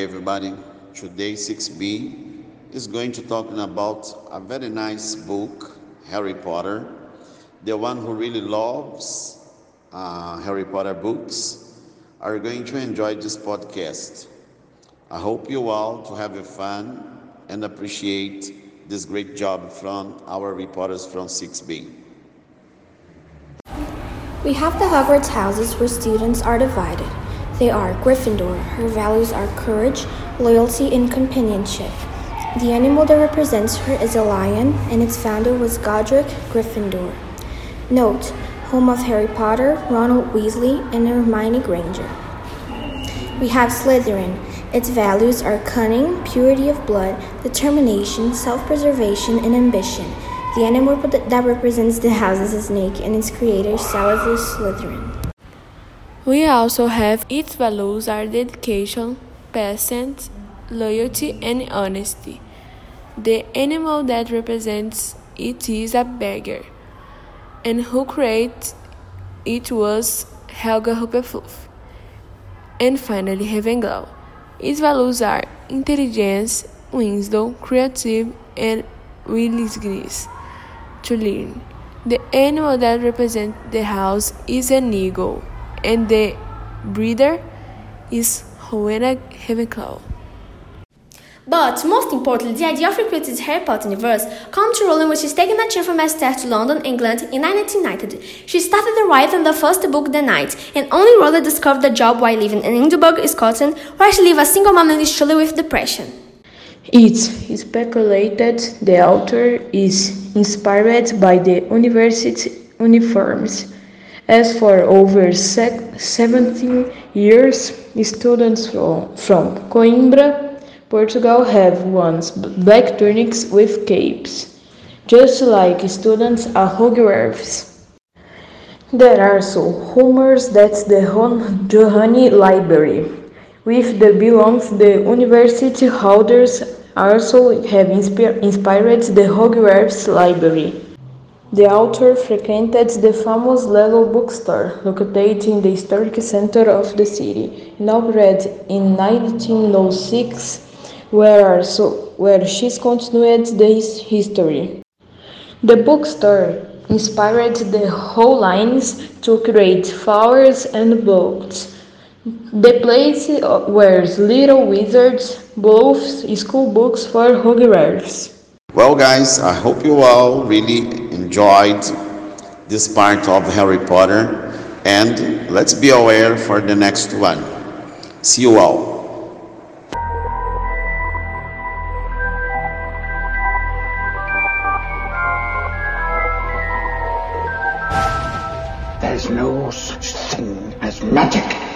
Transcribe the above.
Hi everybody. Today 6B is going to talking about a very nice book, Harry Potter. The one who really loves uh, Harry Potter books are going to enjoy this podcast. I hope you all to have a fun and appreciate this great job from our reporters from 6B. We have the Hogwarts houses where students are divided. They are Gryffindor. Her values are courage, loyalty, and companionship. The animal that represents her is a lion, and its founder was Godric Gryffindor. Note, home of Harry Potter, Ronald Weasley, and Hermione Granger. We have Slytherin. Its values are cunning, purity of blood, determination, self preservation, and ambition. The animal that represents the house is a snake, and its creator, Salazar Slytherin. We also have its values are dedication, patience, loyalty, and honesty. The animal that represents it is a beggar, and who created it was Helga Hufflepuff. And finally, Ravenclaw. Its values are intelligence, wisdom, creative, and willingness to learn. The animal that represents the house is an eagle and the breeder is Rowena Ravenclaw. But most importantly, the idea of recreating the Harry Potter universe comes to Rowling when she's taking a trip from Esther to London, England in 1990. She started the writing the first book, The Night, and only Rowling discovered the job while living in Edinburgh, Scotland, where she lived a single mom and struggled with depression. It's speculated the author is inspired by the university uniforms as for over 17 years, students from, from Coimbra, Portugal have worn black tunics with capes, just like students at Hogwarts. There are also rumors that the Johannine Library, with the belongs the university holders, also have inspired the Hogwarts Library. The author frequented the famous Lello bookstore located in the historic center of the city, inaugurated in 1906, where, also, where she continued the history. The bookstore inspired the whole lines to create Flourish and Blotts. The place where little wizards bought school books for Hogwarts. Well, guys, I hope you all really enjoyed this part of Harry Potter and let's be aware for the next one. See you all. There's no such thing as magic.